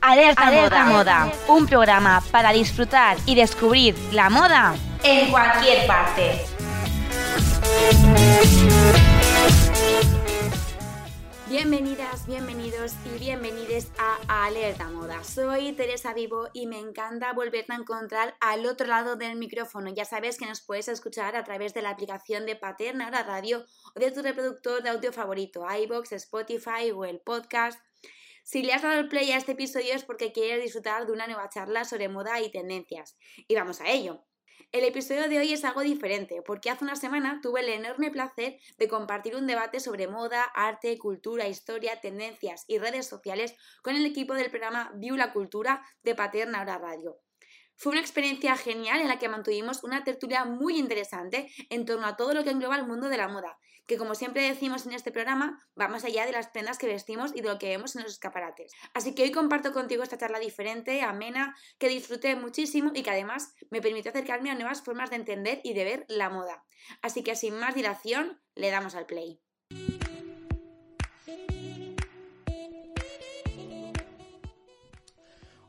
Alerta, Alerta moda. moda, un programa para disfrutar y descubrir la moda en cualquier parte. Bienvenidas, bienvenidos y bienvenides a Alerta Moda. Soy Teresa Vivo y me encanta volverte a encontrar al otro lado del micrófono. Ya sabes que nos puedes escuchar a través de la aplicación de Paterna la Radio o de tu reproductor de audio favorito, iBox, Spotify o el podcast si le has dado el play a este episodio es porque quieres disfrutar de una nueva charla sobre moda y tendencias. Y vamos a ello. El episodio de hoy es algo diferente, porque hace una semana tuve el enorme placer de compartir un debate sobre moda, arte, cultura, historia, tendencias y redes sociales con el equipo del programa View la Cultura de Paterna Hora Radio. Fue una experiencia genial en la que mantuvimos una tertulia muy interesante en torno a todo lo que engloba el mundo de la moda, que como siempre decimos en este programa, va más allá de las prendas que vestimos y de lo que vemos en los escaparates. Así que hoy comparto contigo esta charla diferente, amena, que disfruté muchísimo y que además me permitió acercarme a nuevas formas de entender y de ver la moda. Así que sin más dilación, le damos al play.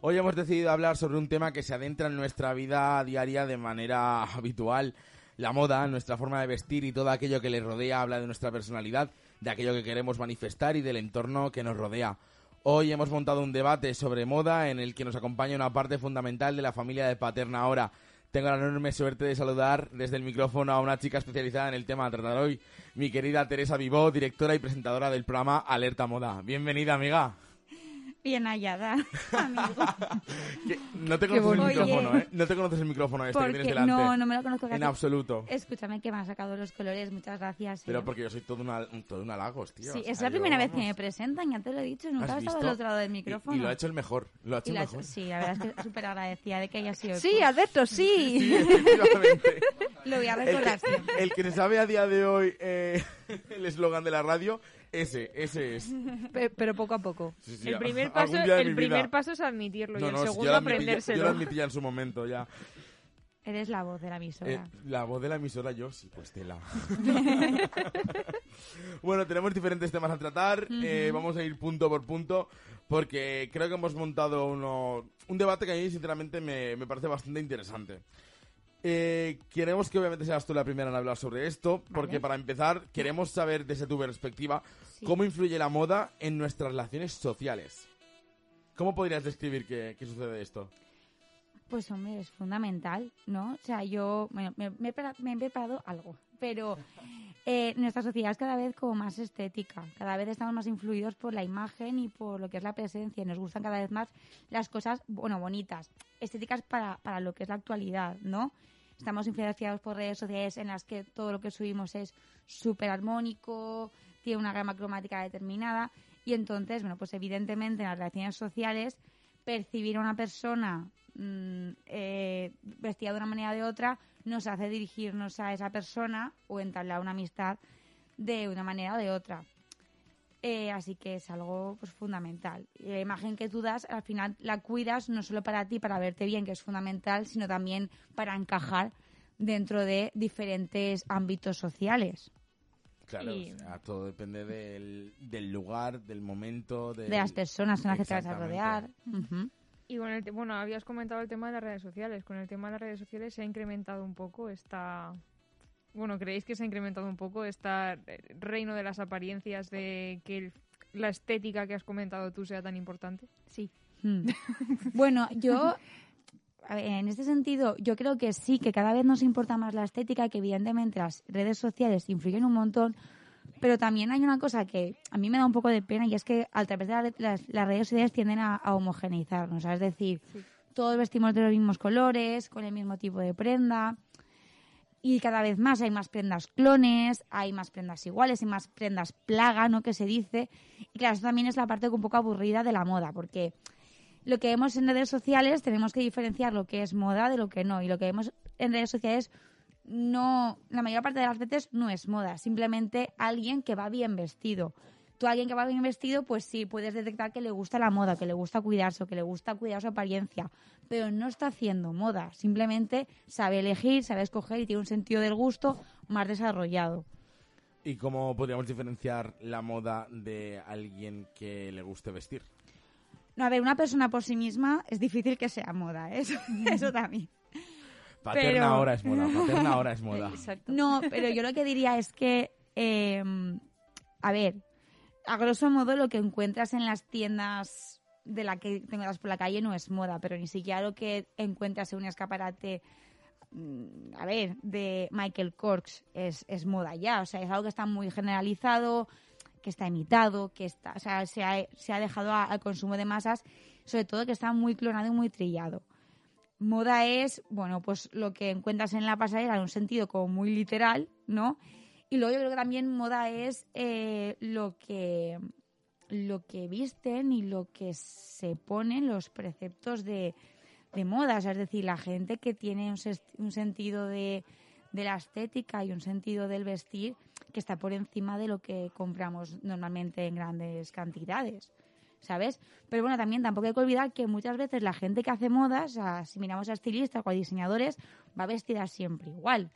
Hoy hemos decidido hablar sobre un tema que se adentra en nuestra vida diaria de manera habitual. La moda, nuestra forma de vestir y todo aquello que le rodea habla de nuestra personalidad, de aquello que queremos manifestar y del entorno que nos rodea. Hoy hemos montado un debate sobre moda en el que nos acompaña una parte fundamental de la familia de Paterna ahora. Tengo la enorme suerte de saludar desde el micrófono a una chica especializada en el tema a tratar hoy, mi querida Teresa Vivó, directora y presentadora del programa Alerta Moda. Bienvenida, amiga. Bien hallada, amigo. no te conoces el micrófono, ¿eh? No te conoces el micrófono este que tienes delante. No, no me lo conozco. En absoluto. Escúchame que me han sacado los colores, muchas gracias. Pero porque yo soy todo, una, todo un halagos, tío. Sí, es la primera vez que me presentan, ya te lo he dicho, nunca he estado del otro lado del micrófono. Y, lo ha hecho el mejor, lo ha hecho el mejor. sí, la verdad es que súper agradecida de que haya sido Sí, Alberto, sí. sí efectivamente. lo voy a recordar el, siempre. El que se sabe a día de hoy eh, el eslogan de la radio ese, ese es. Pero poco a poco. el primer paso, el primer paso es admitirlo y el segundo aprendérselo. yo lo admitía en su momento ya. Eres la voz de la emisora. Eh, la voz de la emisora, yo sí, pues tela. bueno, tenemos diferentes temas a tratar. Eh, vamos a ir punto por punto. Porque creo que hemos montado uno, un debate que a mí, sinceramente, me, me parece bastante interesante. Eh, queremos que obviamente seas tú la primera en hablar sobre esto, porque para empezar queremos saber desde tu perspectiva cómo influye la moda en nuestras relaciones sociales. ¿Cómo podrías describir qué, sucede esto? Pues hombre, es fundamental, ¿no? O sea, yo me, he preparado algo, pero eh, nuestra sociedad es cada vez como más estética, cada vez estamos más influidos por la imagen y por lo que es la presencia, nos gustan cada vez más las cosas, bueno, bonitas, estéticas para, para lo que es la actualidad, ¿no? Estamos influenciados por redes sociales en las que todo lo que subimos es súper armónico, tiene una gama cromática determinada y entonces, bueno, pues evidentemente en las relaciones sociales percibir a una persona mm, eh, vestida de una manera o de otra nos hace dirigirnos a esa persona o entablar una amistad de una manera o de otra. Eh, así que es algo pues, fundamental. la imagen que tú das, al final la cuidas no solo para ti, para verte bien, que es fundamental, sino también para encajar dentro de diferentes ámbitos sociales. Claro, todo depende del, lugar, del momento. De las personas en las que te vas a rodear. Y bueno, habías comentado el tema de las redes sociales. Con el tema de las redes sociales se ha incrementado un poco esta, bueno, ¿creéis que se ha incrementado un poco este reino de las apariencias, de que la estética que has comentado tú sea tan importante? Sí. Hmm. bueno, yo, en este sentido, yo creo que sí, que cada vez nos importa más la estética, que evidentemente las redes sociales influyen un montón, pero también hay una cosa que a mí me da un poco de pena y es que a través de las, redes sociales tienden a, homogeneizarnos, es decir, todos vestimos de los mismos colores, con el mismo tipo de prenda y cada vez más hay más prendas clones, hay más prendas iguales, hay más prendas plaga, ¿no? Que se dice. Y claro, eso también es la parte un poco aburrida de la moda, porque lo que vemos en redes sociales tenemos que diferenciar lo que es moda de lo que no. Y lo que vemos en redes sociales no, la mayor parte de las veces no es moda, simplemente alguien que va bien vestido tú alguien que va bien vestido, pues sí, puedes detectar que le gusta la moda, que le gusta cuidarse, que le gusta cuidar su apariencia, pero no está haciendo moda, simplemente sabe elegir, sabe escoger y tiene un sentido del gusto más desarrollado. ¿Y cómo podríamos diferenciar la moda de alguien que le guste vestir? No, a ver, una persona por sí misma es difícil que sea moda, ¿eh? eso, eso también. Paterna Pero- ahora es moda, paterna ahora es moda. Exacto. No, pero yo lo que diría es que, eh, a ver, a grosso modo lo que encuentras en las tiendas de la que tengas por la calle no es moda, pero ni siquiera lo que encuentras en un escaparate, mm, a ver, de Michael Kors es, es moda ya, o sea, es algo que está muy generalizado, que está imitado, que está, o sea, se ha, se ha dejado a- al consumo de masas, sobre todo que está muy clonado y muy trillado. Moda es, bueno, pues lo que encuentras en la pasarela en un sentido como muy literal, ¿no? Y luego yo creo que también moda es eh, lo que lo que visten y lo que se ponen los preceptos de, de moda. Es decir, la gente que tiene un sentido de, de la estética y un sentido del vestir que está por encima de lo que compramos normalmente en grandes cantidades. ¿Sabes? Pero bueno, también tampoco hay que olvidar que muchas veces la gente que hace modas, o sea, si miramos a estilistas o a diseñadores, va vestida siempre igual.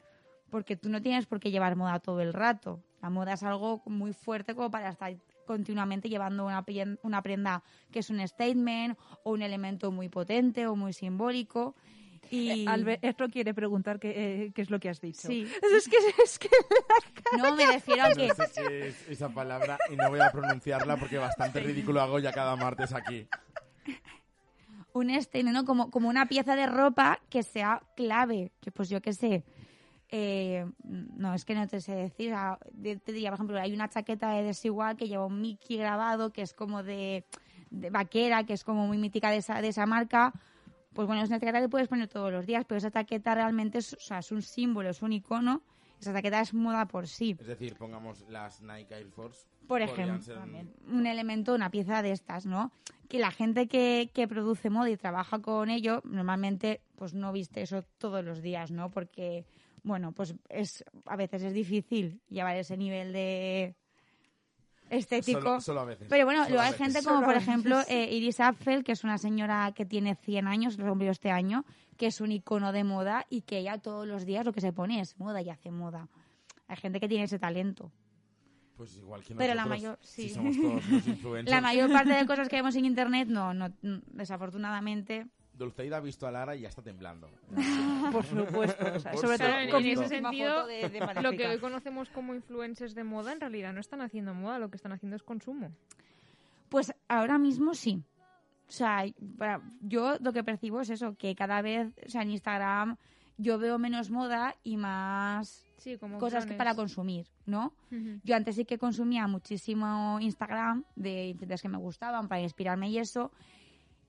Porque tú no tienes por qué llevar moda todo el rato. La moda es algo muy fuerte como para estar continuamente llevando una, una prenda que es un statement o un elemento muy potente o muy simbólico. Y... Albert, esto quiere preguntar qué, eh, qué es lo que has dicho. Sí. Es que, es que No, me refiero a que... No sé qué es esa palabra y no voy a pronunciarla porque bastante ridículo hago ya cada martes aquí. un statement, ¿no? Como, como una pieza de ropa que sea clave. Que pues yo qué sé. Eh, no, es que no te sé decir. de- te diría, por ejemplo, hay una chaqueta de desigual que lleva un Mickey grabado, que es como de, de vaquera, que es como muy mítica de esa, de esa marca. Pues bueno, es una chaqueta que puedes poner todos los días, pero esa chaqueta realmente es, o sea, es un símbolo, es un icono. Esa chaqueta es moda por sí. Es decir, pongamos las Nike Air Force. Por ejemplo, ser un elemento, una pieza de estas, ¿no? Que la gente que, que produce moda y trabaja con ello, normalmente, pues no viste eso todos los días, ¿no? Porque, bueno, pues es a veces es difícil llevar ese nivel de estético. Solo, solo a veces. Pero bueno, Solo luego a hay gente como, por ejemplo, eh, Iris Apfel, que es una señora que tiene 100 años, lo cumplió este año, que es un icono de moda y que ella todos los días lo que se pone es moda y hace moda. Hay gente que tiene ese talento. Pues igual que Pero la nosotros, mayor- si sí. somos todos los influencers. La mayor parte de cosas que vemos en internet, no, no, mm, desafortunadamente. Dulceida ha visto a Lara y ya está temblando. por supuesto. o sea, Por sobre todo en, ese sentido, de- de lo que hoy conocemos como influencers de moda, en realidad no están haciendo moda, lo que están haciendo es consumo. Pues ahora mismo sí. O sea, para- yo lo que percibo es eso, que cada vez, o sea, en Instagram yo veo menos moda y más Sí, como cosas que para consumir, ¿no? Yo antes sí que consumía muchísimo Instagram de influencers que me gustaban para inspirarme y eso.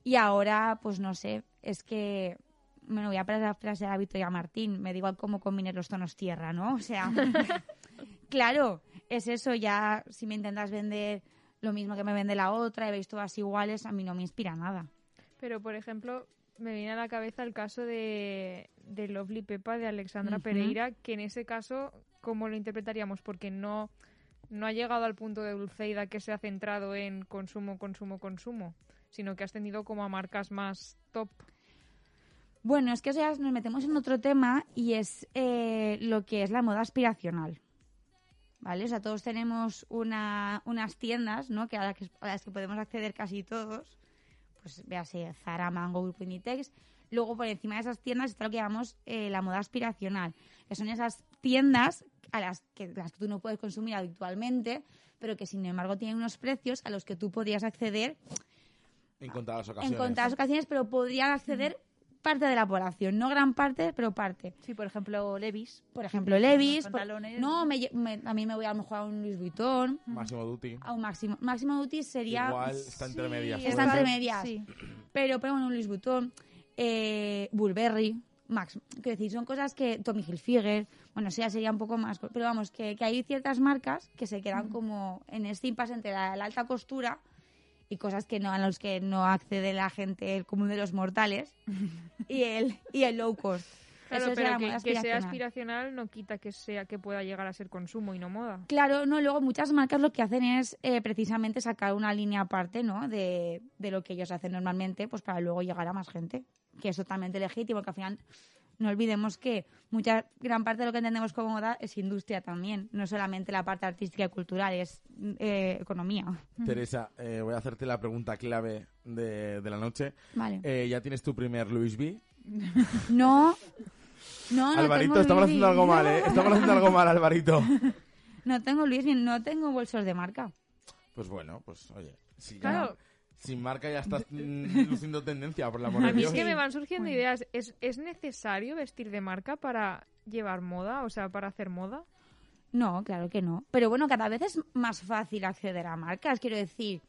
Y ahora, pues no sé, es que, bueno, voy a parafrasear a Victoria Martín, me da igual cómo combines los tonos tierra, ¿no? O sea, claro, es eso, ya si me intentas vender lo mismo que me vende la otra y veis todas iguales, a mí no me inspira nada. Pero, por ejemplo, me viene a la cabeza el caso de, de Lovely Pepa, de Alexandra. Pereira, que en ese caso, ¿cómo lo interpretaríamos? Porque no, no ha llegado al punto de Dulceida que se ha centrado en consumo, consumo, consumo, sino que has tenido como a marcas más top. Bueno, es que ya nos metemos en otro tema y es eh, lo que es la moda aspiracional. ¿Vale? O sea, todos tenemos una, unas tiendas, ¿no? Que a, las que a las que podemos acceder casi todos. Pues véase Zara, Mango, Grupo Inditex. Luego, por encima de esas tiendas está lo que llamamos eh, la moda aspiracional. Que son esas tiendas a las que, las que tú no puedes consumir habitualmente, pero que sin embargo tienen unos precios a los que tú podrías acceder En contadas ocasiones. en contadas ocasiones, pero podrían acceder parte de la población, no gran parte, pero parte. Sí, por ejemplo, Levis. Por ejemplo, Levis. Por- pantalones. no, me lle- me- a mí me voy a lo mejor a un Louis Vuitton, Máximo Duty. a un Máximo. Máximo Duty sería... Igual está entre medias. está entre medias. Sí. Pero, pero bueno, un Louis Vuitton, eh, Burberry, Max. Quiero decir, son cosas que Tommy Hilfiger, bueno, eso ya sería un poco más. Pero vamos, que, que hay ciertas marcas que se quedan como en este impasse entre la, la alta costura y cosas que no a los que no accede la gente, el común de los mortales, y el, y el low cost. Claro, Eso pero que, que sea aspiracional. aspiracional no quita que sea que pueda llegar a ser consumo y no moda. Claro, no, luego muchas marcas lo que hacen es eh, precisamente sacar una línea aparte, ¿no? De, de lo que ellos hacen normalmente, pues para luego llegar a más gente. Que es totalmente legítimo, que al final no olvidemos que mucha gran parte de lo que entendemos como moda es industria también, no solamente la parte artística y cultural, es eh, economía. Teresa, eh, voy a hacerte la pregunta clave de, de la noche. Vale. Eh, ¿Ya tienes tu primer Louis V? No, no, no Alvarito, tengo estamos haciendo algo mal, ¿eh? Estamos haciendo algo mal, Alvarito. No tengo Luis, no tengo bolsos de marca. Pues bueno, pues oye, si ya Claro. Sin marca ya estás luciendo tendencia, por la amor A mí Dios. es que me van surgiendo ideas. ¿Es, ¿Es necesario vestir de marca para llevar moda? O sea, para hacer moda. No, claro que no. Pero bueno, cada vez es más fácil acceder a marcas, quiero decir.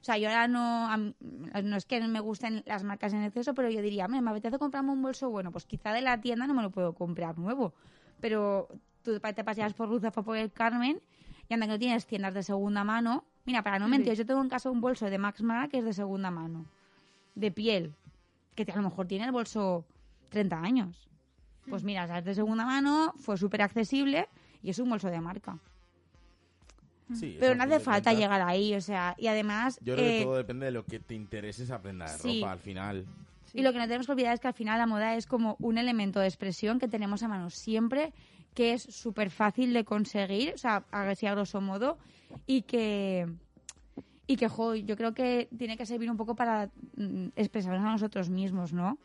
O sea, yo ahora no, no es que me gusten las marcas en exceso, pero yo diría, "Me, me apetece comprarme un bolso bueno, pues quizá de la tienda no me lo puedo comprar nuevo. Pero tú te paseas por Ruzafa por el Carmen y anda que no tienes tiendas de segunda mano. Mira, para no mentir, yo tengo en casa un bolso de Max Mara que es de segunda mano, de piel, que a lo mejor tiene el bolso 30 años. Pues mira, o sea, es de segunda mano, fue súper accesible y es un bolso de marca. Sí, Pero no hace falta llegar ahí, o sea, y además... Yo creo que eh, todo depende de lo que te interese esa prenda de sí. ropa al final. Y lo que no tenemos que olvidar es que al final la moda es como un elemento de expresión que tenemos a mano siempre, que es súper fácil de conseguir, o sea, así a grosso modo, y que, y que jo, yo creo que tiene que servir un poco para mm, expresarnos a nosotros mismos, ¿no?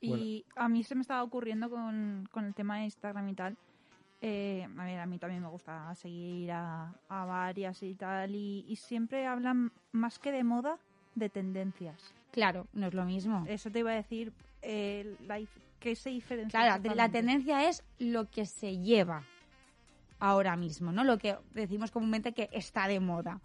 Y a mí se me estaba ocurriendo con, con el tema de Instagram y tal. eh, a ver, a mí también me gusta seguir a, a varias y tal. Y, y siempre hablan más que de moda, de tendencias. Claro, no es lo mismo. Eso te iba a decir, eh, la ¿qué se diferencia? Claro, la- tendencia es lo que se lleva ahora mismo, ¿no? Lo que decimos comúnmente que está de moda.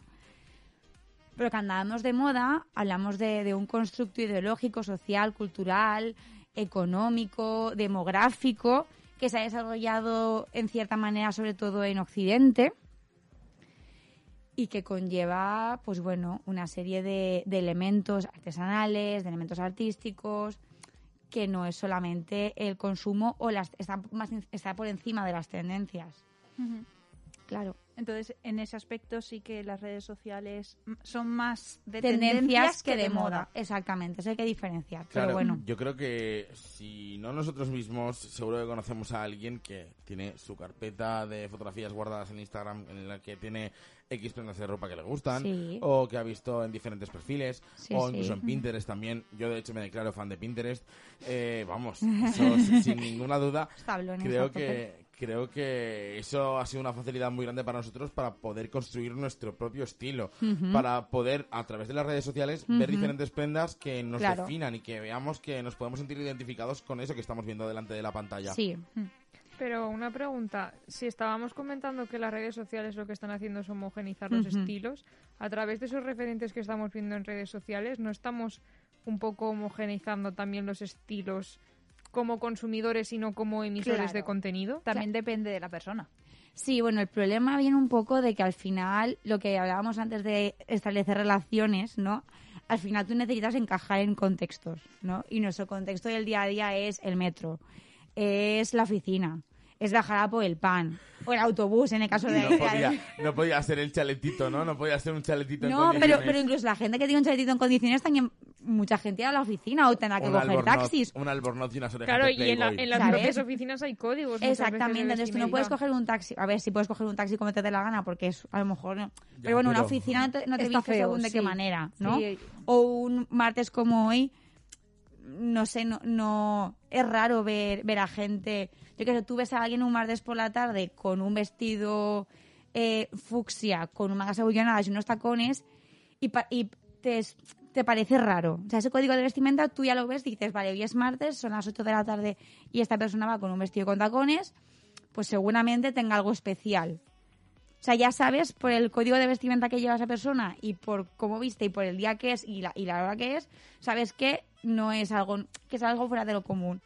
Pero cuando hablamos de moda, hablamos de, un constructo ideológico, social, cultural, económico, demográfico, que se ha desarrollado en cierta manera, sobre todo en Occidente, y que conlleva, pues bueno, una serie de, elementos artesanales, de elementos artísticos, que no es solamente el consumo o las está por encima de las tendencias. Claro. Entonces, en ese aspecto sí que las redes sociales son más de tendencias, que de moda. Exactamente, eso hay que diferenciar. Claro, Pero bueno, yo creo que si no nosotros mismos, seguro que conocemos a alguien que tiene su carpeta de fotografías guardadas en Instagram en la que tiene X prendas de ropa que le gustan, Sí. o que ha visto en diferentes perfiles, Sí, o sí. incluso en Pinterest también. Yo, de hecho, me declaro fan de Pinterest. Eh, vamos, eso sin ninguna duda. Creo que, creo que eso ha sido una facilidad muy grande para nosotros para poder construir nuestro propio estilo, para poder a través de las redes sociales ver diferentes prendas que nos Claro. definan y que veamos que nos podemos sentir identificados con eso que estamos viendo delante de la pantalla. Sí, Pero una pregunta, si estábamos comentando que las redes sociales lo que están haciendo es homogenizar los estilos, a través de esos referentes que estamos viendo en redes sociales, ¿no estamos un poco homogenizando también los estilos como consumidores y no como emisores Claro. de contenido? También depende de la persona. Sí, bueno, el problema viene un poco de que al final, lo que hablábamos antes de establecer relaciones, ¿no? Al final tú necesitas encajar en contextos, ¿no? Y nuestro contexto del día a día es el metro, es la oficina, es bajar a por el pan, o el autobús en el caso de... No podía, no podía ser el chaletito, ¿no? No podía ser un chaletito en No, pero, condiciones. pero incluso la gente que tiene un chaletito en condiciones también, mucha gente va a la oficina o tendrá que un coger albornoz, taxis. un albornoz y unas orejas Claro, de y en, la- en las ¿Sabes? propias oficinas hay códigos. Exactamente, entonces tú no puedes coger un taxi, a ver si puedes coger un taxi como te dé la gana, porque es a lo mejor no. Ya, pero bueno, una oficina no te, no te feo, según de qué manera, ¿no? Sí. O un martes como hoy, no sé, no, no es raro ver, ver a gente, yo que sé, tú ves a alguien un martes por la tarde con un vestido eh, fucsia, con un mangas abullonadas y unos tacones y, pa- y te, te parece raro. O sea, ese código de vestimenta tú ya lo ves y dices, vale, hoy es martes, son las 8 de la tarde y esta persona va con un vestido con tacones, pues seguramente tenga algo especial. O sea, ya sabes por el código de vestimenta que lleva esa persona y por cómo viste y por el día que es y la, y la hora que es, sabes que no es algo, que es algo fuera de lo común.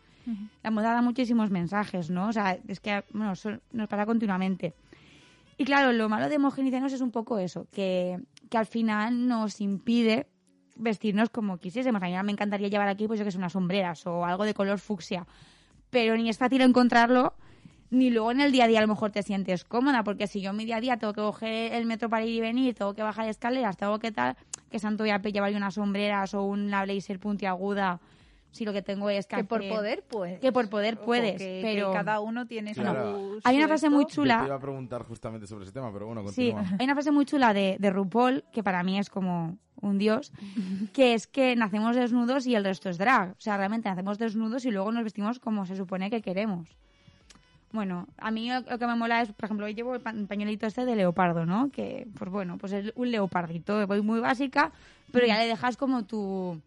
La moda da muchísimos mensajes, ¿no? O sea, es que bueno, eso nos pasa continuamente. Y claro, lo malo de homogeneizarnos es un poco eso, que, que al final nos impide vestirnos como quisiésemos. A mí me encantaría llevar aquí, pues yo que unas sombreras o algo de color fucsia. Pero ni es fácil encontrarlo, ni luego en el día a día a lo mejor te sientes cómoda, porque si yo en mi día a día tengo que coger el metro para ir y venir, tengo que bajar escaleras, tengo que tal, que santo voy a llevar unas sombreras o una blazer puntiaguda. Si lo que tengo es que, Que por poder, pues. que por poder puedes, que- que pero cada uno tiene su- Claro. su Hay una frase muy. Yo te iba chula, a preguntar justamente sobre ese tema, pero bueno, sí, continúa. hay una frase muy chula de, de RuPaul que para mí es como un dios, que es que nacemos desnudos y el resto es drag, o sea, realmente nacemos desnudos y luego nos vestimos como se supone que queremos. Bueno, a mí lo, lo que me mola es, por ejemplo, hoy llevo el pa- pañuelito este de leopardo, ¿no? Que, pues bueno, pues es un leopardito, voy muy básica, pero ya le dejas como tu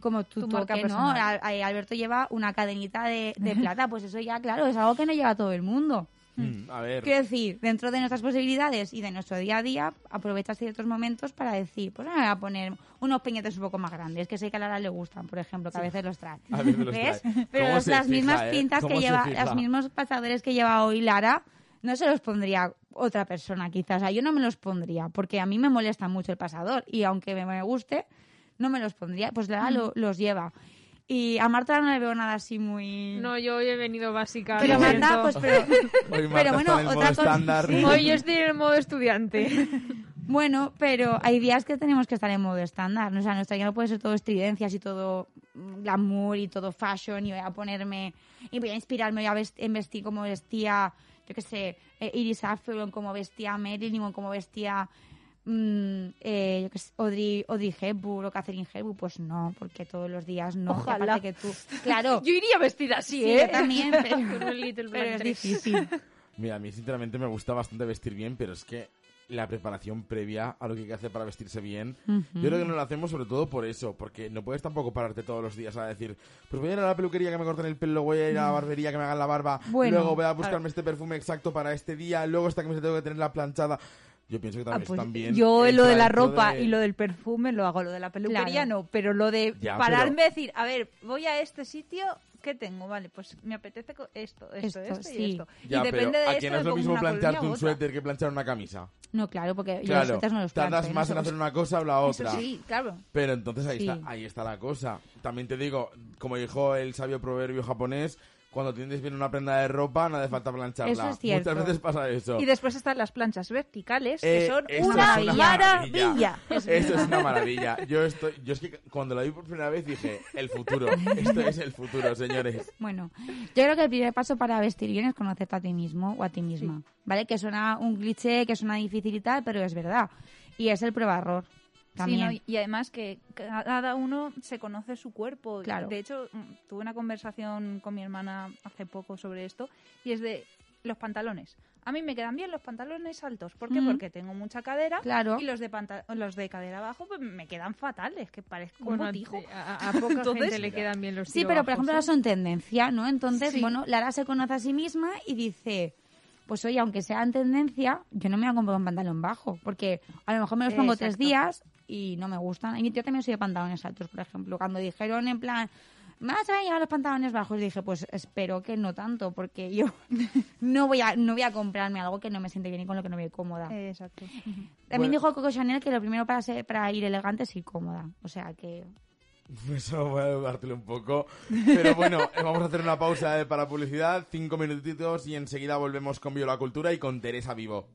como tu, Tu marca toque, ¿no? Alberto lleva una cadenita de, de plata, pues eso ya, claro, es algo que no lleva todo el mundo. Mm, a ver, Quiero decir, dentro de nuestras posibilidades y de nuestro día a día, aprovechas ciertos momentos para decir, pues me voy a poner unos peñetes un poco más grandes, que sé que a Lara le gustan, por ejemplo, que a veces los trae. a veces los ¿Ves? trae. Pero ¿Cómo los- se las fija, mismas eh? pintas ¿Cómo que lleva, fija? los mismos pasadores que lleva hoy Lara, no se los pondría otra persona quizás. O sea, yo no me los pondría, porque a mí me molesta mucho el pasador y aunque me, me guste, no me los pondría. Pues Lara lo- los lleva. Y a Marta no le veo nada así muy... No, yo hoy he venido básica. pero Marta, pues pero... Hoy Marta pero bueno, está en el otra modo cosa- estándar. sí. Hoy yo estoy en el modo estudiante. Bueno, pero hay días que tenemos que estar en modo estándar. ¿no? O sea, nuestra vida no puede ser todo estridencias y todo glamour y todo fashion y voy a ponerme y voy a inspirarme voy a vestir como vestía, yo qué sé, eh, Iris Apfel o en como vestía Marilyn en como vestía mm, eh, yo qué sé, Audrey, Audrey Hepburn o Catherine Hepburn. Pues no, porque todos los días no. Ojalá. que tú, claro, Yo iría vestida así, sí, ¿eh? yo también, pero, Con un Little pero Black es difícil. Mira, a mí sinceramente me gusta bastante vestir bien, pero es que la preparación previa a lo que hay que hacer para vestirse bien, yo creo que no lo hacemos sobre todo por eso, porque no puedes tampoco pararte todos los días a decir, pues voy a ir a la peluquería que me corten el pelo, voy a ir a la barbería que me hagan la barba, Bueno, luego voy a buscarme este perfume exacto para este día, luego esta camiseta tengo que tenerla planchada. Yo pienso que Ah, también pues también yo lo de la ropa de- y lo del perfume lo hago, lo de la peluquería Claro. no, pero lo de Ya, pararme pero- a decir, a ver, voy a este sitio, ¿qué tengo? Vale, pues me apetece esto, esto, Esto, esto, sí. y esto. Ya, y depende pero de ¿a quién no es lo mismo u un suéter que planchar una camisa? No, claro, porque yo los Claro, suéteres no los plancho, tardas más No en hacer una cosa o la Eso otra. sí, claro. Pero entonces ahí, Sí. está, ahí está la cosa. También te digo, como dijo el sabio proverbio japonés, cuando tienes bien una prenda de ropa no hace falta plancharla. Eso es cierto. Muchas veces pasa eso. Y después están las planchas verticales, Eh, que son esto una, es maravilla. Eso es una maravilla. Yo estoy, yo es que cuando la vi por primera vez dije, el futuro. Esto es el futuro, señores. Bueno, yo creo que el primer paso para vestir bien es conocerte a ti mismo o a ti misma, ¿vale? Que suena un cliché, que suena difícil y tal, pero es verdad. Y es el prueba-error Sí. Y además que cada uno se conoce su cuerpo. Claro. De hecho, mm, tuve una conversación con mi hermana hace poco sobre esto y es de los pantalones. A mí me quedan bien los pantalones altos. ¿Por qué? Mm. Porque tengo mucha cadera Claro. y los de panta- los de cadera abajo pues me quedan fatales, que parezco Bueno, un a, botijo. a- a poca Entonces- gente le quedan bien los Sí, pero por ejemplo ahora tirobajos, son tendencia, ¿no? Entonces, Sí. bueno, Lara se conoce a sí misma y dice, pues oye, aunque sea en tendencia, yo no me voy a comprar un pantalón bajo, porque a lo mejor me los pongo tres días y no me gustan. Y yo también soy de pantalones altos, por ejemplo. Cuando dijeron en plan, más a llevar los pantalones bajos, dije, pues espero que no tanto, porque yo no voy a no voy a comprarme algo que no me siente bien y con lo que no me voy cómoda. Exacto. También Bueno. dijo Coco Chanel que lo primero para ser, para ir elegante es ir cómoda. O sea que Eso voy a dudártelo un poco. Pero bueno, eh, vamos a hacer una pausa eh, para publicidad, cinco minutitos y enseguida volvemos con Viola Cultura y con Teresa Vivo.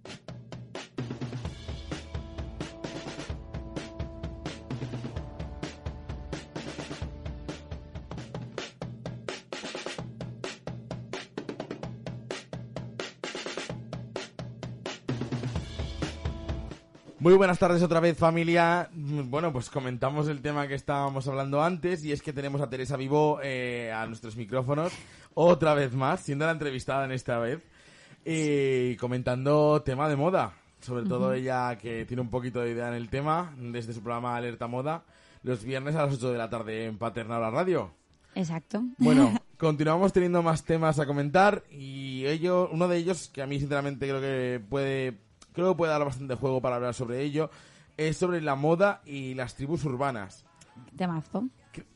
Muy buenas tardes otra vez familia. Bueno, pues comentamos el tema que estábamos hablando antes y es que tenemos a Teresa Vivo eh, a nuestros micrófonos otra vez más, siendo la entrevistada en esta vez y comentando tema de moda. Sobre todo ella que tiene un poquito de idea en el tema desde su programa Alerta Moda los viernes a las 8 de la tarde en Paterna la Radio. exacto. Bueno, continuamos teniendo más temas a comentar y ello, uno de ellos que a mí sinceramente creo que puede creo que puede dar bastante juego para hablar sobre ello es sobre la moda y las tribus urbanas. Temazo.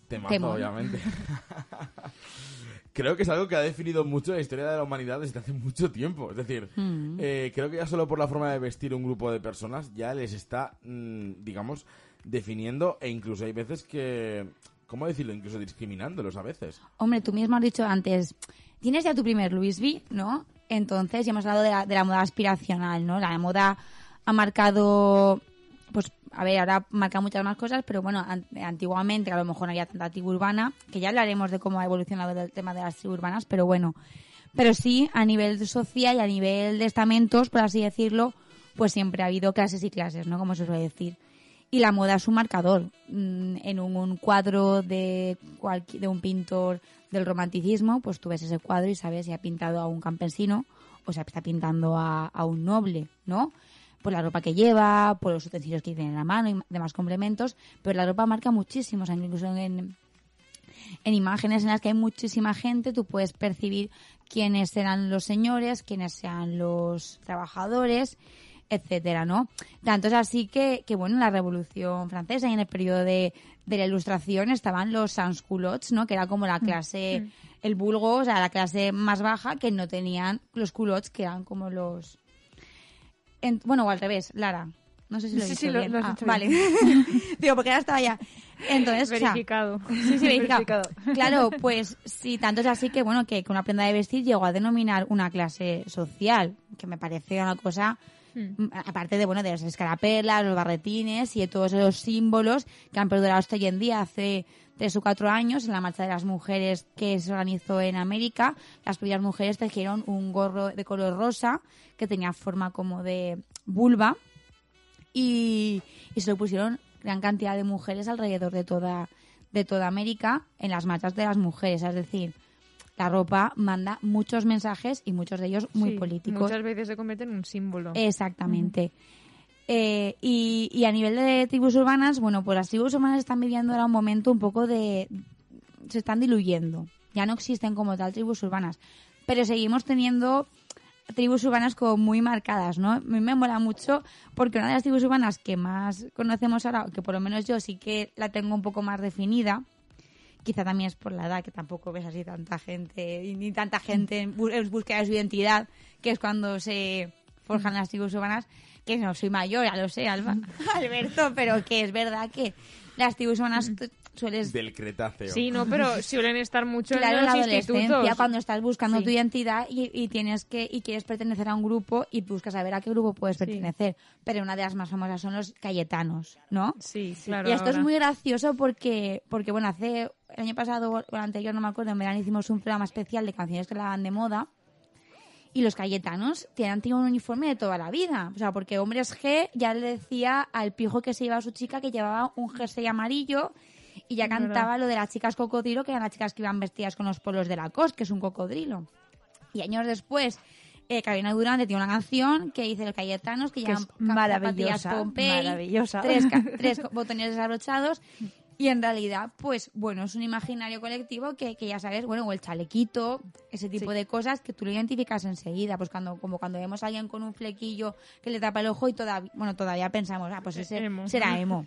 Temazo, Temón. obviamente. creo que es algo que ha definido mucho la historia de la humanidad desde hace mucho tiempo. Es decir, Mm. eh, creo que ya solo por la forma de vestir un grupo de personas ya les está, mm, digamos, definiendo e incluso hay veces que, ¿cómo decirlo? Incluso discriminándolos a veces. Hombre, tú mismo has dicho antes, tienes ya tu primer Louis V, ¿no? Entonces, ya hemos hablado de la, de la moda aspiracional, ¿no? La moda ha marcado, pues, a ver, ahora marca muchas más cosas, pero bueno, an- antiguamente a lo mejor no había tanta tribu urbana, que ya hablaremos de cómo ha evolucionado el tema de las tribus urbanas, pero bueno. Pero sí, a nivel social y a nivel de estamentos, por así decirlo, pues siempre ha habido clases y clases, ¿no? Como se suele decir. Y la moda es un marcador. Mm, En un, cuadro de, de un pintor del romanticismo, pues tú ves ese cuadro y sabes si ha pintado a un campesino o se está pintando a, a un noble, ¿no? Por la ropa que lleva, por los utensilios que tiene en la mano y demás complementos, pero la ropa marca muchísimo, o sea, incluso en, en imágenes en las que hay muchísima gente, tú puedes percibir quiénes serán los señores, quiénes sean los trabajadores, etcétera, ¿no? Tanto es así que, que bueno, en la Revolución Francesa y en el periodo de, de la Ilustración estaban los sans-culottes, ¿no? Que era como la clase, el vulgo, o sea, la clase más baja, que no tenían los culottes, que eran como los... en- bueno, o al revés, Lara. No sé si lo he Sí, dicho sí, lo- bien. lo has Ah, dicho vale. bien. Digo, porque ahora estaba ya. Entonces, o sea, Verificado. Sí, sí, verificado. Claro, pues sí, tanto es así que, bueno, que, que una prenda de vestir llegó a denominar una clase social, que me parece una cosa. Mm, aparte de, bueno, de las escarapelas, los barretines y de todos esos símbolos que han perdurado hasta hoy en día. Hace tres o cuatro años, en la Marcha de las Mujeres que se organizó en América, las primeras mujeres tejieron un gorro de color rosa que tenía forma como de vulva y, y se lo pusieron gran cantidad de mujeres alrededor de toda de toda América en las marchas de las mujeres, es decir, la ropa manda muchos mensajes y muchos de ellos muy Sí, políticos. Muchas veces se convierte en un símbolo. Exactamente. Eh, y, y a nivel de tribus urbanas, bueno, pues las tribus urbanas están viviendo ahora un momento un poco de... se están diluyendo. Ya no existen como tal tribus urbanas. Pero seguimos teniendo tribus urbanas como muy marcadas, ¿no? A mí me mola mucho porque una de las tribus urbanas que más conocemos ahora, que por lo menos yo sí que la tengo un poco más definida, quizá también es por la edad que tampoco ves así tanta gente y ni tanta gente en, búsqueda de su identidad, que es cuando se forjan las tribus urbanas, que no soy mayor, ya lo sé, Alba, Alberto, pero que es verdad que las tribus urbanas tú sueles Del Cretáceo. Sí, no, pero suelen estar mucho Claro, en en la los adolescencia, institutos. cuando estás buscando Sí. tu identidad y, y tienes que y quieres pertenecer a un grupo y buscas saber a qué grupo puedes Sí. pertenecer. Pero una de las más famosas son los cayetanos, ¿no? Sí, claro. y esto es muy gracioso porque, porque bueno, hace el año pasado o el anterior, no me acuerdo, en verano hicimos un programa especial de canciones que hablaban de moda. Y los cayetanos tienen tenido un uniforme de toda la vida. O sea, porque Hombres G ya le decía al pijo que se llevaba a su chica que llevaba un jersey amarillo y ya cantaba lo de las chicas cocodrilo, que eran las chicas que iban vestidas con los polos de la cos, que es un cocodrilo. Y años después, eh, Carolina Durante tiene una canción que dice los cayetanos, que Que llevan maravillosa, Pompey, maravillosa. tres, botones desabrochados. Y en realidad, pues bueno, es un imaginario colectivo que, que ya sabes, bueno, o el chalequito, ese tipo Sí. de cosas que tú lo identificas enseguida. Pues cuando, como cuando vemos a alguien con un flequillo que le tapa el ojo y todavía, bueno, todavía pensamos, ah, pues ese Emo. será emo.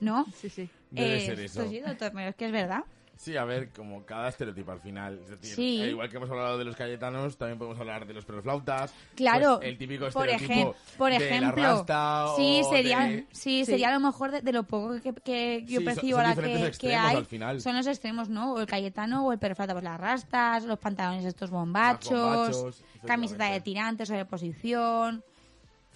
¿No? Sí, sí. Debe Eh, ser eso. sí, doctor, pero es que es verdad. Sí, a ver, como cada estereotipo al final. Es decir, Sí. eh, igual que hemos hablado de los cayetanos, también podemos hablar de los perroflautas. Claro, pues el típico por, estereotipo ejem- por de ejemplo, la rasta sí, o sería, de- sí, Sí. sería a lo mejor de, de lo poco que, que yo Sí, son- percibo ahora que, que hay. al final. Son los extremos, ¿no? O el cayetano o el perroflauta, pues las rastas, los pantalones estos bombachos, bombachos, camiseta de tirantes sobre posición.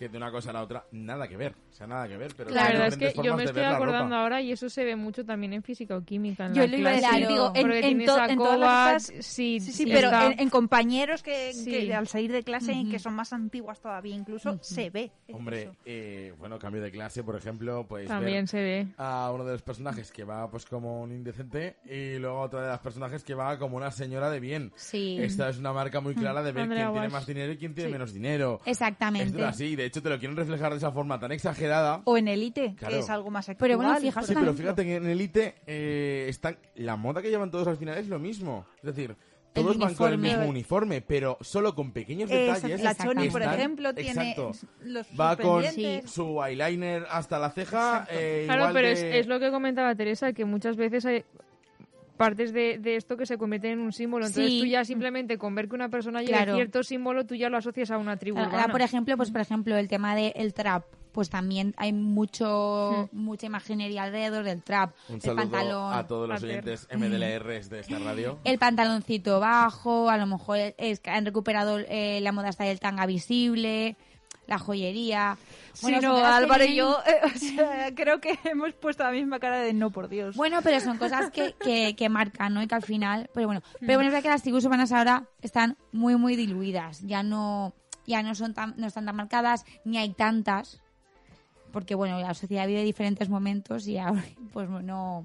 Que de una cosa a la otra nada que ver. O sea, nada que ver, pero La verdad es que yo me estoy acordando ahora y eso se ve mucho también en física o química. En Yo la lo iba a decir, digo, en, porque en, tienes to- a en todas las clases- sí, sí, sí, pero en, en compañeros que, Sí. que al salir de clase, Ujú. que son más antiguas todavía, incluso se ve. Hombre, eh, bueno, cambio de clase, por ejemplo, pues también ver se ve. a uno de los personajes que va pues como un indecente y luego otra de las personajes que va como una señora de bien. Sí, Esta es una marca muy clara de ver Andrea quién tiene más dinero y quién tiene Sí. menos dinero. Es exactamente. duro así, de hecho te lo quieren reflejar de esa forma tan exagerada. O en Elite, Claro. que es algo más actual. Pero bueno, fijaos Sí, pero fíjate que en Elite eh, está, la moda que llevan todos al final es lo mismo. Es decir, todos van con el mismo uniforme, pero solo con pequeños detalles. la Choni, por están- ejemplo, tiene Exacto. los Va con su eyeliner hasta la ceja. eh, Claro, igual pero de- es, es lo que comentaba Teresa, que muchas veces hay partes de, de esto que se convierten en un símbolo. Entonces Sí. tú ya simplemente con ver que una persona lleva Claro. cierto símbolo, tú ya lo asocias a una tribu Ahora, urbana. por ejemplo, pues por ejemplo, el tema del trap, pues también hay mucho mucha imaginería alrededor del trap. Un el saludo pantalón, a todos los oyentes MDLRs de esta radio. el pantaloncito bajo, a lo mejor es que han recuperado eh, la moda hasta del tanga visible, la joyería. Bueno, no, Álvaro y yo, eh, o sea, creo que hemos puesto la misma cara de no, por Dios. Bueno, pero son cosas que, que, que marcan, ¿no? Y que al final, pero bueno, pero bueno, es verdad que las tribus urbanas ahora están muy, muy diluidas. Ya no, ya no son tan, no están tan marcadas, ni hay tantas. Porque bueno, la sociedad vive diferentes momentos y ahora, pues no.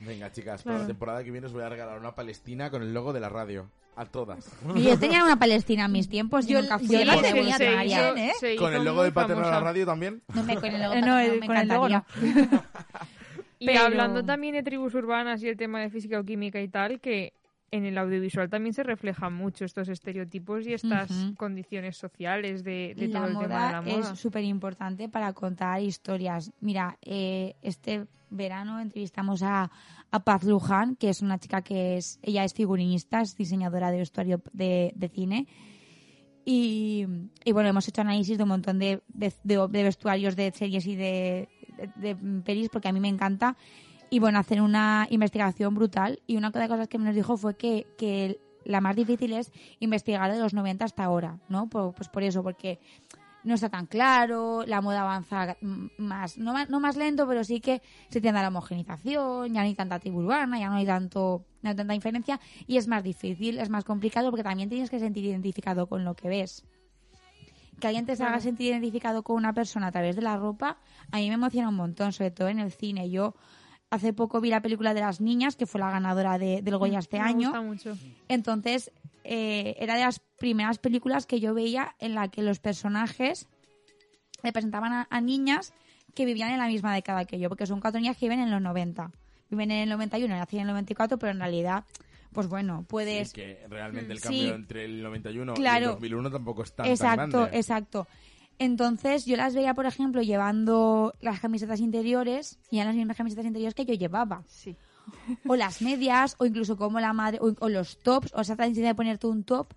Venga, chicas, para la temporada que viene os voy a regalar una palestina con el logo de la radio. A todas. Y Yo tenía una Palestina en mis tiempos y Yo- nunca fui yo la de tenía voluntaria. también, ¿eh? se ¿Con hizo el logo muy del paterno de la famosa. radio también? No me con el logo, Eh, no, no, el- me con el logo encantaría. Y Pero- hablando también de tribus urbanas y el tema de física o química y tal, que en el audiovisual también se reflejan mucho estos estereotipos y estas Ujú. condiciones sociales de, de todo el tema de la moda. es súper importante para contar historias. Mira, eh, este verano entrevistamos a, a Paz Luján, que es una chica que es, ella es figurinista, es diseñadora de vestuario de, de cine. Y, y bueno, hemos hecho análisis de un montón de, de, vestuarios de series y de, de, pelis, porque a mí me encanta. Y bueno, hacer una investigación brutal. Y una de las cosas que nos dijo fue que, que la más difícil es investigar de los 90 hasta ahora, ¿no? Por- pues por eso, porque no está tan claro, la moda avanza más, no, ma- no más lento, pero sí que se tiende a la homogenización, ya no hay tanta tribu urbana, ya no hay tanto, no hay tanta diferencia, y es más difícil, es más complicado porque también tienes que sentir identificado con lo que ves. Que alguien te haga sentir identificado con una persona a través de la ropa, a mí me emociona un montón, sobre todo en el cine. Yo hace poco vi la película de las niñas, que fue la ganadora de- del Goya este Me año. gusta mucho. Entonces, eh, era de las primeras películas que yo veía en la que los personajes representaban a, a niñas que vivían en la misma década que yo, porque son cuatro niñas que viven en los 90. Viven en el 91, nacían en el 94, pero en realidad, pues bueno, puedes... Sí, que realmente el Sí. cambio entre el 91 y Claro. el 2001 tampoco es tan, tan exacto, grande. exacto. Entonces, yo las veía, por ejemplo, llevando las camisetas interiores y eran las mismas camisetas interiores que yo llevaba. Sí. o las medias, o incluso como la madre, o, o los tops, o esa tradición de ponerte un top.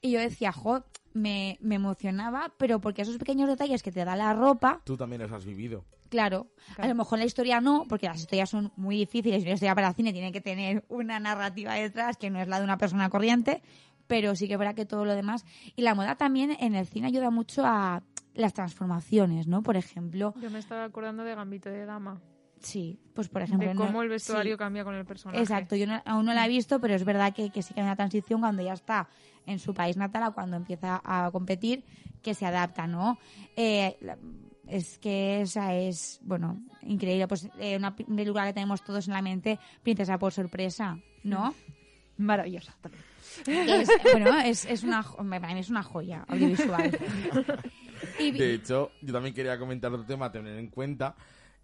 Y yo decía, jo, me, me emocionaba, pero porque esos pequeños detalles que te da la ropa, Tú también los has vivido. claro, a lo mejor la historia no, porque las historias son muy difíciles y una historia para cine tiene que tener una narrativa detrás que no es la de una persona corriente, pero sí que verá que todo lo demás. Y la moda también en el cine ayuda mucho a las transformaciones, ¿no? Por ejemplo, Yo me estaba acordando de Gambito de Dama, sí, pues por ejemplo... de no- cómo el vestuario sí. cambia con el personaje. Exacto, yo no- aún no la he visto, pero es verdad que, que sí que hay una transición cuando ya está en su país natal a cuando empieza a competir, que se adapta, ¿no? Eh, es que esa es, bueno, increíble. Pues eh, una película que tenemos todos en la mente, Princesa por sorpresa, ¿no? Maravillosa también. Es, bueno, es, es una, para mí es una joya audiovisual. Y De hecho, yo también quería comentar otro tema a tener en cuenta.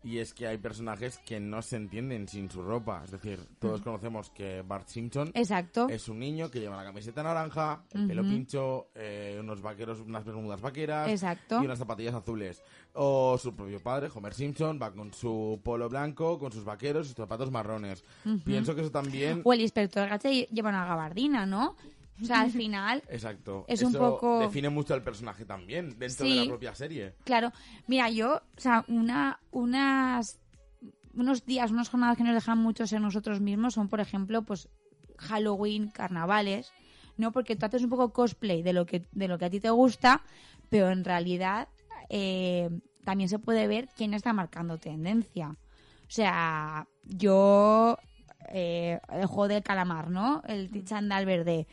Y es que hay personajes que no se entienden sin su ropa. Es decir, todos conocemos que Bart Simpson Exacto. es un niño que lleva la camiseta naranja, el pelo pincho, eh, unos vaqueros, unas bermudas vaqueras Exacto. y unas zapatillas azules. O su propio padre, Homer Simpson, va con su polo blanco, con sus vaqueros y sus zapatos marrones. Pienso que eso también... O el inspector Gache lleva una gabardina, ¿no? O sea, al final, Exacto. Es Eso un poco- define mucho al personaje también, dentro de la propia serie. Claro, mira, yo, o sea, una, unas, unos días, unas jornadas que nos dejan mucho ser nosotros mismos son, por ejemplo, pues Halloween, carnavales, ¿no? Porque tú haces un poco cosplay de lo que, de lo que a ti te gusta, pero en realidad eh, también se puede ver quién está marcando tendencia. O sea, yo, eh, el juego del calamar, ¿no? El chandal verde.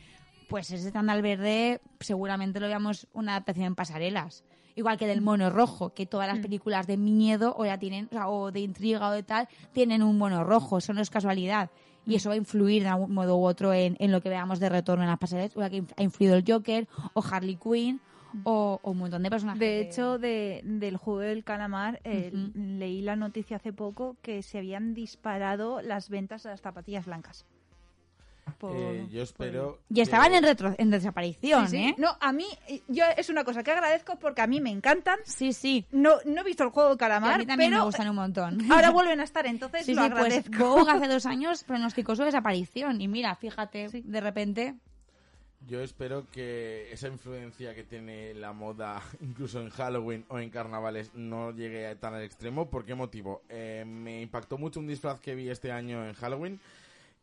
Pues ese chandal verde seguramente lo veamos una adaptación en pasarelas. Igual que del mono rojo, que todas las películas de miedo o ya tienen, o, sea, o de intriga o de tal, tienen un mono rojo. Eso no es casualidad. Y eso va a influir de algún modo u otro en, en lo que veamos de retorno en las pasarelas. Igual que ha influido el Joker o Harley Quinn o, o un montón de personajes. De hecho, de, del juego del calamar, eh, leí la noticia hace poco que se habían disparado las ventas de las zapatillas blancas. Por- Eh, yo espero... Y que- estaban en, retro, en desaparición, Sí, sí. ¿eh? No, a mí, yo es una cosa que agradezco porque a mí me encantan. Sí, sí. No, no he visto el juego del Y a calamar, mí también pero me gustan un montón. ahora vuelven a estar, entonces Sí, lo sí, pues agradezco. Vogue hace dos años pronosticó su desaparición. Y mira, fíjate, de repente. Yo espero que esa influencia que tiene la moda, incluso en Halloween o en carnavales, no llegue tan al extremo. ¿Por qué motivo? Eh, me impactó mucho un disfraz que vi este año en Halloween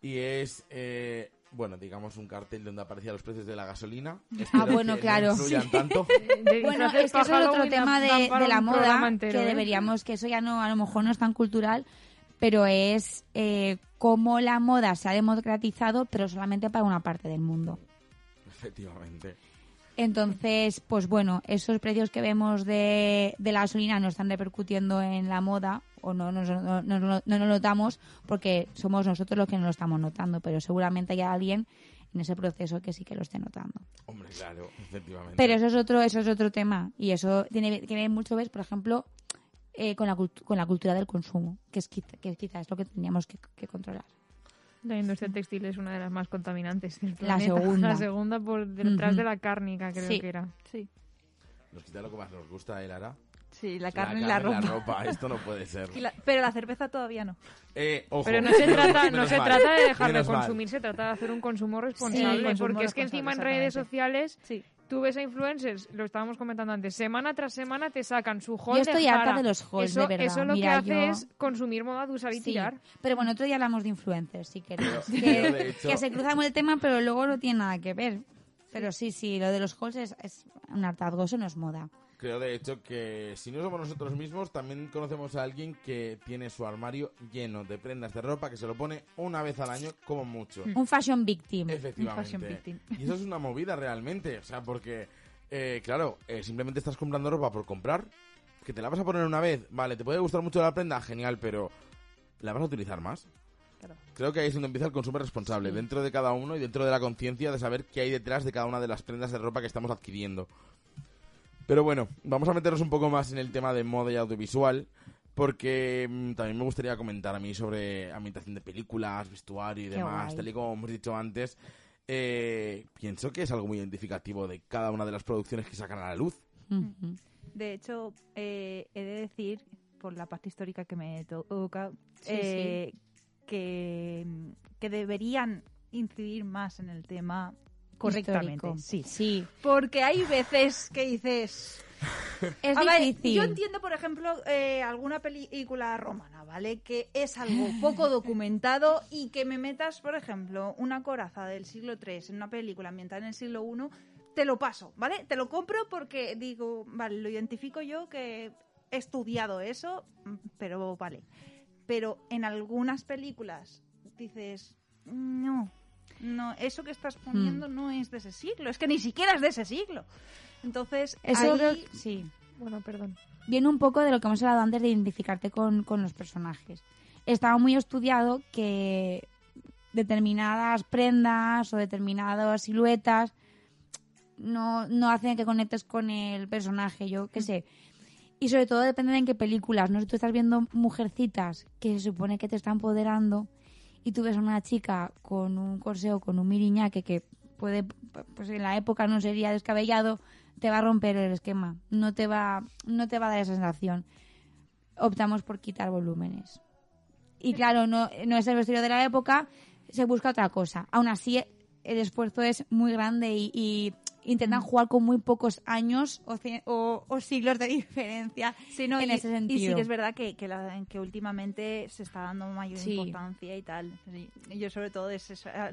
y es eh, bueno, digamos un cartel donde aparecían los precios de la gasolina. Ah, bueno, que claro. No tanto. Bueno, es que eso es otro tema de, la moda entero, que ¿eh? deberíamos, que eso ya no, a lo mejor no es tan cultural, pero es eh, cómo la moda se ha democratizado, pero solamente para una parte del mundo. Efectivamente. Entonces, pues bueno, esos precios que vemos de, de la gasolina no están repercutiendo en la moda o no nos no, no- no- no lo notamos porque somos nosotros los que no lo estamos notando, pero seguramente hay alguien en ese proceso que sí que lo esté notando. Hombre, claro, efectivamente. Pero eso es otro, eso es otro tema y eso tiene que ver mucho, ¿ves? Por ejemplo, eh, con, la, con la cultura del consumo, que es quizá, que quizá es lo que tendríamos que, que controlar. La industria textil es una de las más contaminantes del La planeta. segunda. La segunda por detrás Ujú. de la cárnica, creo Sí. que era. Sí, Nos quita lo que más nos gusta, ¿eh, Lara? Sí, la carne y la ropa. Esto no puede ser. La- pero la cerveza todavía no. Eh, ojo. Pero no se trata, no se mal. trata de dejar de mal. consumir, se trata de hacer un consumo responsable. consumo porque es que encima en redes sociales Sí. tú ves a influencers, lo estábamos comentando antes, semana tras semana te sacan su haul Yo estoy de harta de los hauls, eso, de verdad. Eso lo Mira, que yo- hace es consumir moda usar y Sí, tirar. pero bueno, otro día hablamos de influencers, si queréis. Pero- que, hecho- que se cruza con el tema, pero luego no tiene nada que ver. Pero sí, sí, lo de los halls es, es un hartazgo, eso no es moda. Creo, de hecho, que si no somos nosotros mismos, también conocemos a alguien que tiene su armario lleno de prendas de ropa que se lo pone una vez al año, como mucho. Un fashion victim. Efectivamente. fashion victim. Y eso es una movida realmente. O sea, porque, eh, claro, eh, simplemente estás comprando ropa por comprar. Que te la vas a poner una vez. Vale, te puede gustar mucho la prenda, genial, pero ¿la vas a utilizar más? Claro. Creo que ahí es donde empieza el consumo responsable, dentro de cada uno y dentro de la conciencia de saber qué hay detrás de cada una de las prendas de ropa que estamos adquiriendo. Pero bueno, vamos a meternos un poco más en el tema de moda y audiovisual, porque mm, también me gustaría comentar a mí sobre ambientación de películas, vestuario y Qué demás, guay. tal y como hemos dicho antes. eh, pienso que es algo muy identificativo de cada una de las producciones que sacan a la luz. De hecho, eh, he de decir, por la parte histórica que me toca, Sí, eh, Que, que deberían incidir más en el tema correctamente. Histórico. Sí. Sí. Porque hay veces que dices... Es A ver, difícil. yo entiendo, por ejemplo, eh, alguna película romana, ¿vale? Que es algo poco documentado y que me metas, por ejemplo, una coraza del siglo III en una película ambientada en el siglo I, te lo paso, ¿vale? Te lo compro porque digo, vale, lo identifico yo que he estudiado eso, mm, pero vale. Pero en algunas películas dices, no, no, eso que estás poniendo no es de ese siglo, es que ni siquiera es de ese siglo. Entonces, Eso ahí- creo- sí. Bueno, perdón. Viene un poco de lo que hemos hablado antes de identificarte con, con los personajes. Estaba muy estudiado que determinadas prendas o determinadas siluetas no, no hacen que conectes con el personaje, yo qué sé. Y sobre todo depende de en qué películas. No sé, tú estás viendo mujercitas que se supone que te están empoderando y tú ves a una chica con un corseo, con un miriñaque que puede, pues en la época no sería descabellado, te va a romper el esquema. No te va, no te va a dar esa sensación. Optamos por quitar volúmenes. Y claro, no, no es el vestido de la época, se busca otra cosa. Aún así, el esfuerzo es muy grande y, y intentan jugar con muy pocos años o, o- o siglos de diferencia Sí, no, en y, ese sentido. y sí que es verdad que, que, la- que últimamente se está dando mayor Sí. importancia y tal. Yo sobre todo es esa-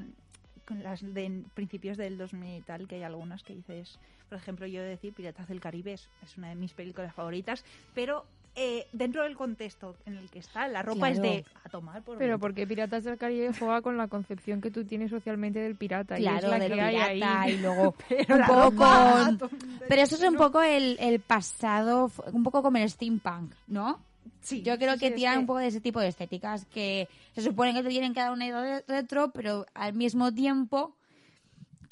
con las de principios del 2000 y tal, que hay algunas que dices, por ejemplo, yo decir Piratas del Caribe es, es una de mis películas favoritas, pero eh, dentro del contexto en el que está, la ropa es de a tomar por Pero porque Piratas del Caribe juega con la concepción que tú tienes socialmente del pirata. y es la del que hay pirata ahí. y luego Pero un poco ropa. Pero eso es un poco el, el pasado, un poco como el steampunk, ¿no? Sí, Yo creo que sí, tiran que- un poco de ese tipo de estéticas que se supone que te tienen que dar una idea de- retro, pero al mismo tiempo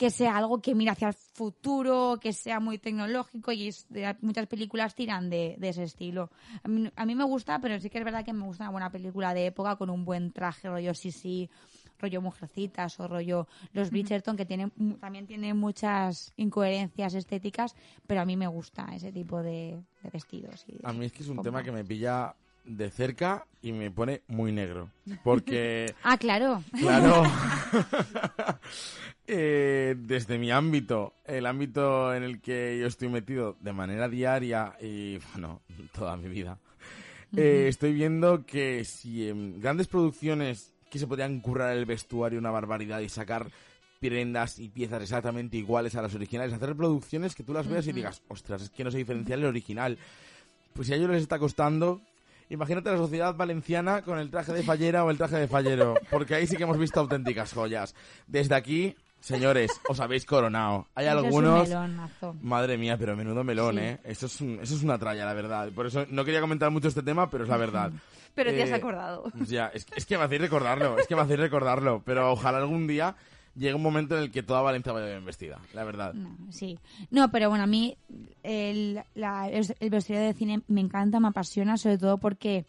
que sea algo que mira hacia el futuro, que sea muy tecnológico y es- de- muchas películas tiran de, de ese estilo. A mí, a mí me gusta, pero sí que es verdad que me gusta una buena película de época con un buen traje, rollo sí sí, rollo Mujercitas o rollo Los Bridgerton, que tienen, también tienen muchas incoherencias estéticas, pero a mí me gusta ese tipo de, de vestidos. y de A mí es que es un tema que me pilla de cerca y me pone muy negro. Porque, Ah, claro. claro, eh, desde mi ámbito, el ámbito en el que yo estoy metido de manera diaria y, bueno, toda mi vida, eh, estoy viendo que si en grandes producciones que se podrían currar el vestuario una barbaridad y sacar prendas y piezas exactamente iguales a las originales, hacer producciones que tú las veas y digas, ostras, es que no se diferencia el original. Pues si a ellos les está costando, imagínate la sociedad valenciana con el traje de fallera o el traje de fallero, porque ahí sí que hemos visto auténticas joyas. Desde aquí, señores, os habéis coronado. Hay Eso es un algunos... melonazo. Madre mía, pero menudo melón, Sí. ¿eh? Eso es, un- eso es una tralla, la verdad. Por eso no quería comentar mucho este tema, pero es la verdad. Pero te has Eh, acordado. Ya, es, es que me hacéis recordarlo, es que me hacéis recordarlo. Pero ojalá algún día llegue un momento en el que toda Valencia vaya bien vestida, la verdad. No, sí. No, pero bueno, a mí el, la- el el vestuario de cine me encanta, me apasiona, sobre todo porque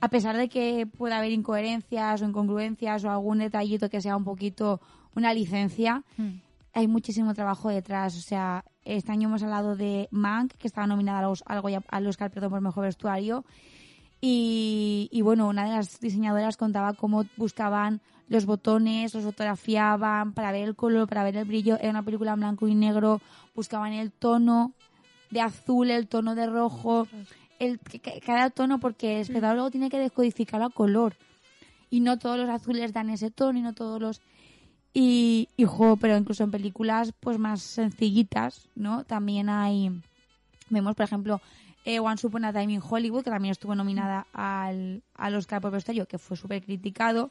a pesar de que pueda haber incoherencias o incongruencias o algún detallito que sea un poquito una licencia, hay muchísimo trabajo detrás. O sea, este año hemos hablado de Mank, que estaba nominada a los- al, Oscar perdón, por Mejor Vestuario. Y, y bueno, una de las diseñadoras contaba cómo buscaban los botones, los fotografiaban para ver el color, para ver el brillo. Era una película en blanco y negro, buscaban el tono de azul, el tono de rojo, el, cada tono porque el espectador luego tiene que descodificarlo a color. Y no todos los azules dan ese tono y no todos los... Y, y jo, pero incluso en películas pues más sencillitas, ¿no? También hay... Vemos, por ejemplo, eh, Once Upon a Time in Hollywood, que también estuvo nominada al, al Oscar por vestuario, que fue súper criticado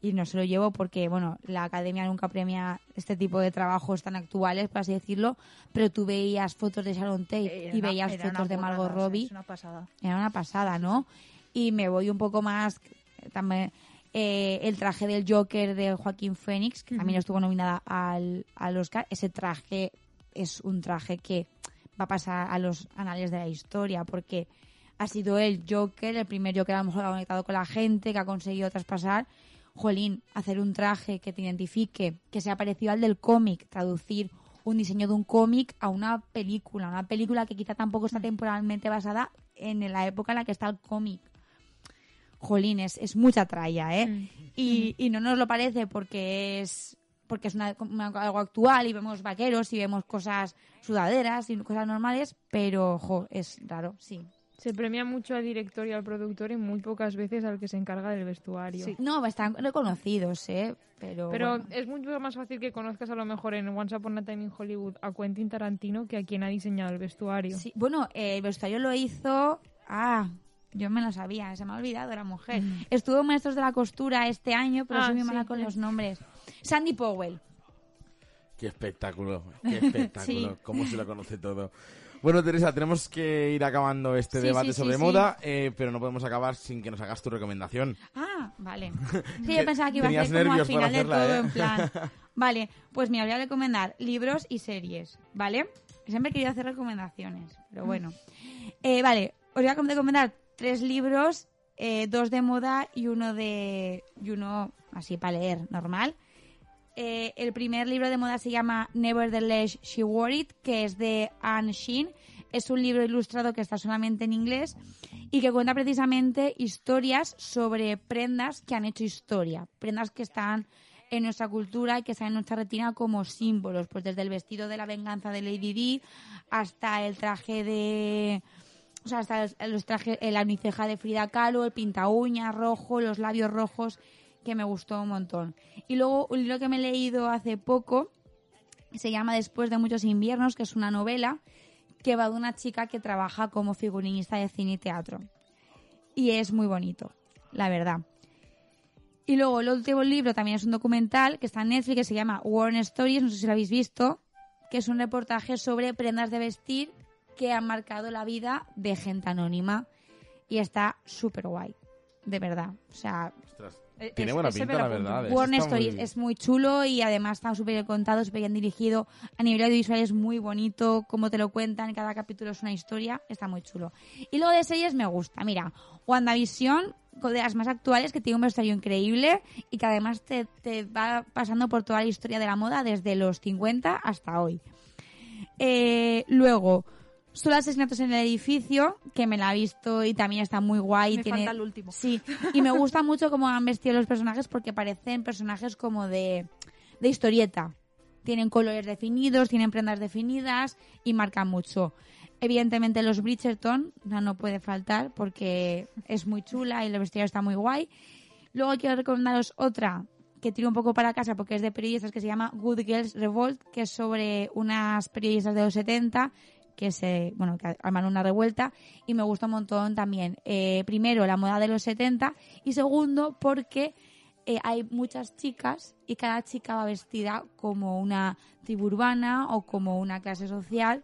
y no se lo llevó porque, bueno, la academia nunca premia este tipo de trabajos tan actuales, por así decirlo, pero tú veías fotos de Sharon Tate Era y veías una fotos de Margot sea, Robbie una pasada. era una pasada, ¿no? Y me voy un poco más también eh, el traje del Joker de Joaquín Phoenix, que también estuvo nominada al, al Oscar. Ese traje es un traje que va a pasar a los anales de la historia porque ha sido el Joker, el primer Joker a lo mejor que ha conectado con la gente, que ha conseguido traspasar. Jolín, hacer un traje que te identifique, que sea parecido al del cómic, traducir un diseño de un cómic a una película, una película que quizá tampoco está temporalmente basada en la época en la que está el cómic. Jolín, es, es mucha tralla, ¿eh? Y, y no nos lo parece porque es porque es una- una- algo actual y vemos vaqueros y vemos cosas sudaderas y cosas normales, pero, ojo, es raro, sí. Se premia mucho al director y al productor y muy pocas veces al que se encarga del vestuario. No, están reconocidos, ¿eh? Pero, Pero bueno. es mucho más fácil que conozcas a lo mejor en Once Upon a Time in Hollywood a Quentin Tarantino que a quien ha diseñado el vestuario. Sí, bueno, eh, el vestuario lo hizo. Ah, yo me lo sabía, se me ha olvidado la mujer. Estuvo en Maestros de la Costura este año, pero Ah, soy muy sí, mala con sí. los nombres. Sandy Powell. Qué espectáculo, qué espectáculo, Sí. cómo se lo conoce todo. Bueno, Teresa, tenemos que ir acabando este Sí, debate sí, sobre sí. moda, eh, pero no podemos acabar sin que nos hagas tu recomendación. Ah, vale. Sí, yo pensaba que iba a ser como al final de todo, ¿eh? en plan. Vale, pues mira, voy a recomendar libros y series, ¿vale? Siempre he querido hacer recomendaciones, pero bueno. Eh, vale, os voy a recomendar tres libros, eh, dos de moda y uno de. y uno así para leer, normal. Eh, el primer libro de moda se llama Nevertheless She Wore It, que es de Anne Sheen. Es un libro ilustrado que está solamente en inglés y que cuenta precisamente historias sobre prendas que han hecho historia, prendas que están en nuestra cultura y que están en nuestra retina como símbolos, pues desde el vestido de la venganza de Lady Di hasta el traje de o sea, hasta los, trajes, la uniceja de Frida Kahlo, el pinta uñas rojo, los labios rojos, que me gustó un montón. Y luego un libro que me he leído hace poco se llama Después de muchos inviernos, que es una novela que va de una chica que trabaja como figurinista de cine y teatro. Y es muy bonito, la verdad. Y luego el último libro también es un documental que está en Netflix que se llama Warren Stories, no sé si lo habéis visto, que es un reportaje sobre prendas de vestir que han marcado la vida de gente anónima. Y está súper guay, de verdad. O sea, tiene es- buena pinta, la verdad. Warner está muy- Stories es muy chulo y además está súper bien contado, súper bien dirigido. A nivel audiovisual es muy bonito, como te lo cuentan, cada capítulo es una historia, está muy chulo. Y luego de series me gusta, mira, WandaVision, con de las más actuales, que tiene un vestuario increíble y que además te, te va pasando por toda la historia de la moda desde los 50 hasta hoy. Eh, luego, Solo asesinatos en el edificio, que me la he visto y también está muy guay. Me tiene... falta el último. Sí, y me gusta mucho cómo han vestido los personajes porque parecen personajes como de, de historieta. Tienen colores definidos, tienen prendas definidas y marcan mucho. Evidentemente los Bridgerton no, no puede faltar porque es muy chula y el vestuario está muy guay. Luego quiero recomendaros otra que tiro un poco para casa porque es de periodistas que se llama Good Girls Revolt, que es sobre unas periodistas de los 70 que se, bueno, que arman una revuelta y me gusta un montón también. Eh, primero, la moda de los 70 y segundo, porque eh, hay muchas chicas y cada chica va vestida como una tribu urbana o como una clase social,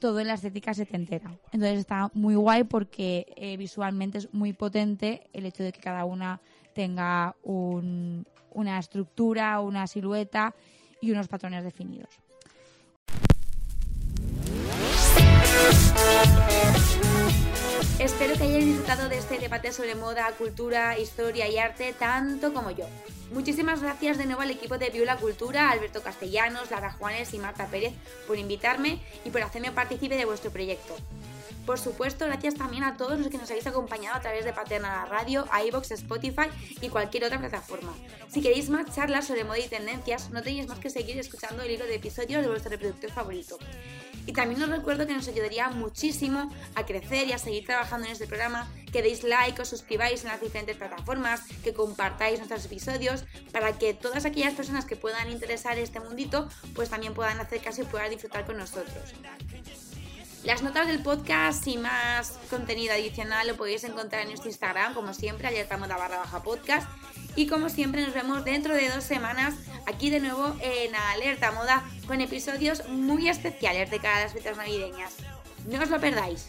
todo en la estética setentera. Entonces está muy guay porque eh, visualmente es muy potente el hecho de que cada una tenga un, una estructura, una silueta y unos patrones definidos. Espero que hayáis disfrutado de este debate sobre moda, cultura, historia y arte tanto como yo. Muchísimas gracias de nuevo al equipo de Viola Cultura, Alberto Castellanos, Lara Juanes y Marta Pérez por invitarme y por hacerme partícipe de vuestro proyecto. Por supuesto, gracias también a todos los que nos habéis acompañado a través de Paterna Radio, iVoox, Spotify y cualquier otra plataforma. Si queréis más charlas sobre moda y tendencias, no tenéis más que seguir escuchando el hilo de episodios de vuestro reproductor favorito. Y también os recuerdo que nos ayudaría muchísimo a crecer y a seguir trabajando en este programa, que deis like, os suscribáis en las diferentes plataformas, que compartáis nuestros episodios, para que todas aquellas personas que puedan interesar este mundito, pues también puedan hacer caso y puedan disfrutar con nosotros. Las notas del podcast y más contenido adicional lo podéis encontrar en nuestro Instagram, como siempre, alerta moda barra baja podcast. Y como siempre nos vemos dentro de dos semanas aquí de nuevo en Alerta Moda con episodios muy especiales de cara a las fiestas navideñas. No os lo perdáis.